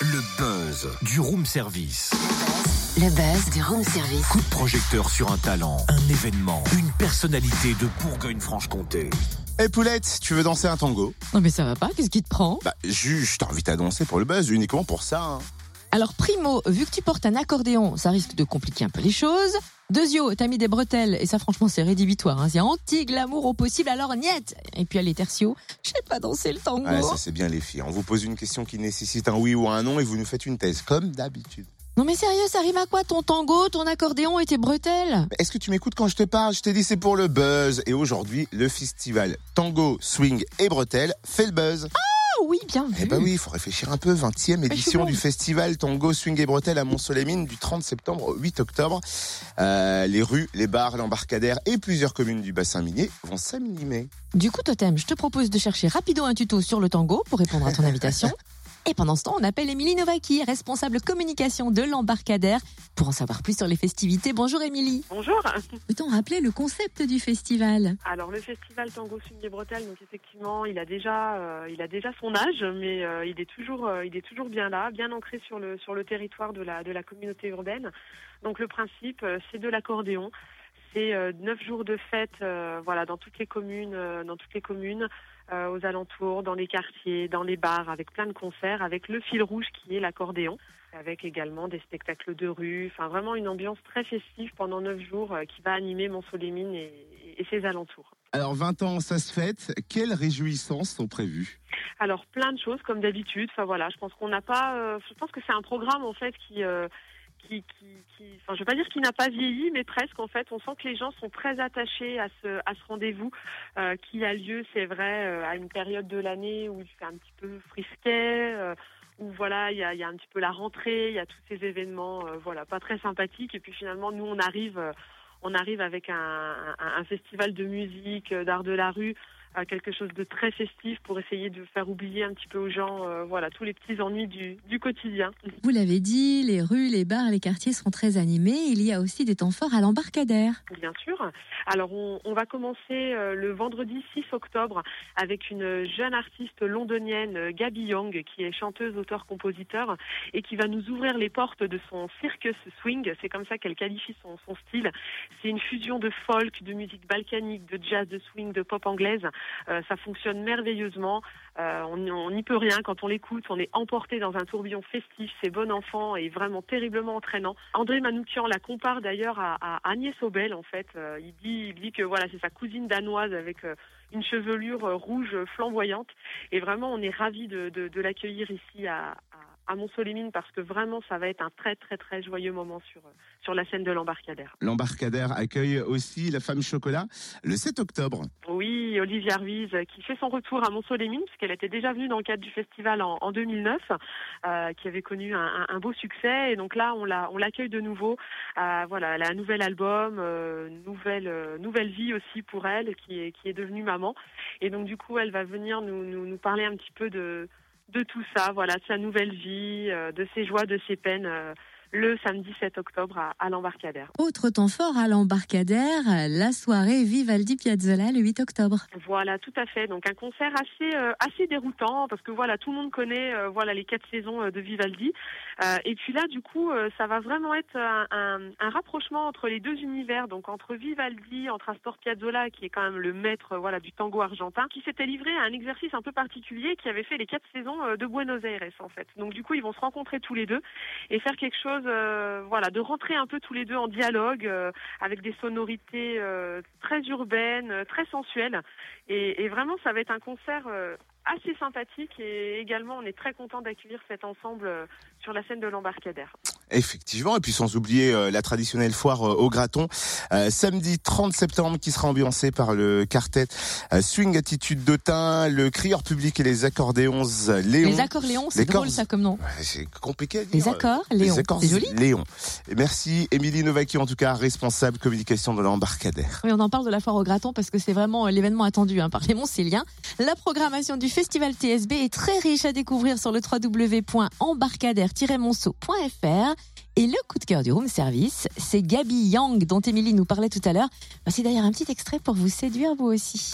Le buzz du room service. Le buzz du room service. Coup de projecteur sur un talent, un événement, une personnalité de Bourgogne-Franche-Comté. Eh Poulette, tu veux danser un tango? Non mais ça va pas, qu'est-ce qui te prend? Bah, juge, je t'invite à danser pour le buzz, uniquement pour ça. hein. Alors primo, vu que tu portes un accordéon, ça risque de compliquer un peu les choses. Deuxio, t'as mis des bretelles, et ça franchement c'est rédhibitoire. Hein. C'est anti-glamour au possible, alors niet Et puis allez tertio, je sais pas danser le tango. Ouais, ça c'est bien les filles. On vous pose une question qui nécessite un oui ou un non et vous nous faites une thèse, comme d'habitude. Non mais sérieux, ça rime à quoi ton tango, ton accordéon et tes bretelles? Est-ce que tu m'écoutes quand je te parle? Je t'ai dit c'est pour le buzz. Et aujourd'hui, le festival Tango, Swing et Bretelles fait le buzz. Ah oui, bien vu. Eh ben oui, il faut réfléchir un peu. 20e édition du festival Tango, Swing et Bretelles à Mont-Soleil-Mines du 30 septembre au 8 octobre. Euh, les rues, les bars, l'embarcadère et plusieurs communes du bassin minier vont s'animer. Du coup, Totem, je te propose de chercher rapido un tuto sur le tango pour répondre à ton invitation. Et pendant ce temps, on appelle Émilie Novaki, responsable communication de l'embarcadère, pour en savoir plus sur les festivités. Bonjour Émilie. Bonjour. Peut-on rappeler le concept du festival? Alors le festival Tango et Bretelles, donc effectivement, il a déjà, euh, il a déjà son âge, mais euh, il est toujours, euh, il est toujours bien là, bien ancré sur le sur le territoire de la de la communauté urbaine. Donc le principe, c'est de l'accordéon. C'est euh, neuf jours de fête, euh, voilà, dans toutes les communes, euh, dans toutes les communes, aux alentours, dans les quartiers, dans les bars, avec plein de concerts, avec le fil rouge qui est l'accordéon, avec également des spectacles de rue. Enfin, vraiment une ambiance très festive pendant neuf jours qui va animer Mont-Solémine et, et ses alentours. Alors 20 ans, ça se fête. Quelles réjouissances sont prévues? Alors plein de choses comme d'habitude. Enfin voilà, je pense qu'on n'a pas. euh, je pense que c'est un programme en fait qui. euh, qui, qui, qui, enfin, je veux pas dire qu'il n'a pas vieilli, mais presque en fait. On sent que les gens sont très attachés à ce, à ce rendez-vous euh, qui a lieu, c'est vrai, euh, à une période de l'année où il fait un petit peu frisquet, euh, où voilà, il y a, y a un petit peu la rentrée, il y a tous ces événements, euh, voilà, pas très sympathiques. Et puis finalement, nous, on arrive, euh, on arrive avec un, un, un festival de musique, euh, d'art de la rue à quelque chose de très festif pour essayer de faire oublier un petit peu aux gens euh, voilà tous les petits ennuis du, du quotidien. Vous l'avez dit, les rues, les bars, les quartiers seront très animés. Il y a aussi des temps forts à l'embarcadère. Bien sûr. Alors on, on va commencer euh, le vendredi 6 octobre avec une jeune artiste londonienne, euh, Gabi Young, qui est chanteuse, auteur, compositeur et qui va nous ouvrir les portes de son circus swing. C'est comme ça qu'elle qualifie son, son style. C'est une fusion de folk, de musique balkanique, de jazz, de swing, de pop anglaise. Euh, ça fonctionne merveilleusement. Euh, on n'y peut rien quand on l'écoute. On est emporté dans un tourbillon festif. C'est bon enfant et vraiment terriblement entraînant. André Manoukian la compare d'ailleurs à, à Agnès Obel en fait. Euh, il dit, il dit que voilà, c'est sa cousine danoise avec euh, une chevelure euh, rouge flamboyante. Et vraiment, on est ravis de, de, de l'accueillir ici à, à, Mont-Solémine parce que vraiment, ça va être un très très très joyeux moment sur euh, sur la scène de l'embarcadère. L'embarcadère accueille aussi la femme chocolat le 7 octobre. Oui, Olivia Ruiz euh, qui fait son retour à Mont-Solémine puisqu'elle était déjà venue dans le cadre du festival en, en 2009, euh, qui avait connu un, beau succès et donc là on la on l'accueille de nouveau. Euh, voilà, elle a un nouvel album, euh, nouvelle nouvelle vie aussi pour elle qui est qui est devenue maman et donc du coup elle va venir nous nous, nous parler un petit peu de de tout ça, voilà, de sa nouvelle vie, euh, de ses joies, de ses peines. Le samedi 7 octobre à, à l'embarcadère. Autre temps fort à l'embarcadère, la soirée Vivaldi Piazzolla le 8 octobre. Voilà, tout à fait. Donc un concert assez euh, assez déroutant parce que voilà, tout le monde connaît euh, voilà les quatre saisons euh, de Vivaldi. Euh, et puis là, du coup, euh, ça va vraiment être un, un, un rapprochement entre les deux univers, donc entre Vivaldi, entre Astor Piazzolla, qui est quand même le maître voilà du tango argentin, qui s'était livré à un exercice un peu particulier, qui avait fait les quatre saisons euh, de Buenos Aires en fait. Donc du coup, ils vont se rencontrer tous les deux et faire quelque chose, euh, voilà, de rentrer un peu tous les deux en dialogue euh, avec des sonorités euh, très urbaines, très sensuelles. Et, et vraiment, ça va être un concert assez sympathique et également, on est très content d'accueillir cet ensemble sur la scène de l'embarcadère. Effectivement, et puis sans oublier euh, la traditionnelle foire euh, au graton, euh, samedi 30 septembre qui sera ambiancé par le quartet euh, Swing Attitude d'Autun, le crieur public et les accordéons euh, Léon. Les accords Léon, c'est drôle ça comme nom. Ouais, C'est compliqué à dire. Les accords Léon. Les accords C'est joli. Léon. Et merci Émilie Novaki, en tout cas responsable communication de l'embarcadère. Oui, on en parle de la foire au graton parce que c'est vraiment l'événement attendu hein, par les Montséliens. La programmation du festival TSB est très riche à découvrir sur le www.embarcadère-monceau.fr. Et le coup de cœur du room service, c'est Gabi Yang dont Émilie nous parlait tout à l'heure. Bah, Voici d'ailleurs un petit extrait pour vous séduire vous aussi.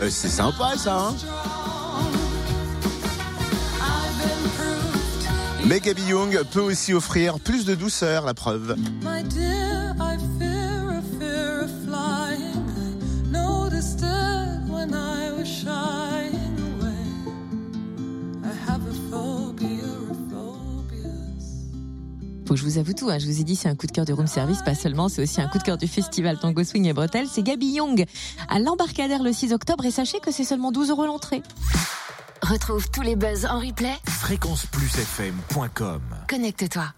Euh, c'est sympa ça, hein Mais Gabi Young peut aussi offrir plus de douceur, la preuve. Faut que je vous avoue tout, hein. je vous ai dit c'est un coup de cœur du room service, pas seulement, c'est aussi un coup de cœur du festival Tango Swing et Bretelles. C'est Gabi Young à l'embarcadère le 6 octobre et sachez que c'est seulement 12 euros l'entrée. Retrouve tous les buzz en replay. Fréquenceplusfm.com Connecte-toi.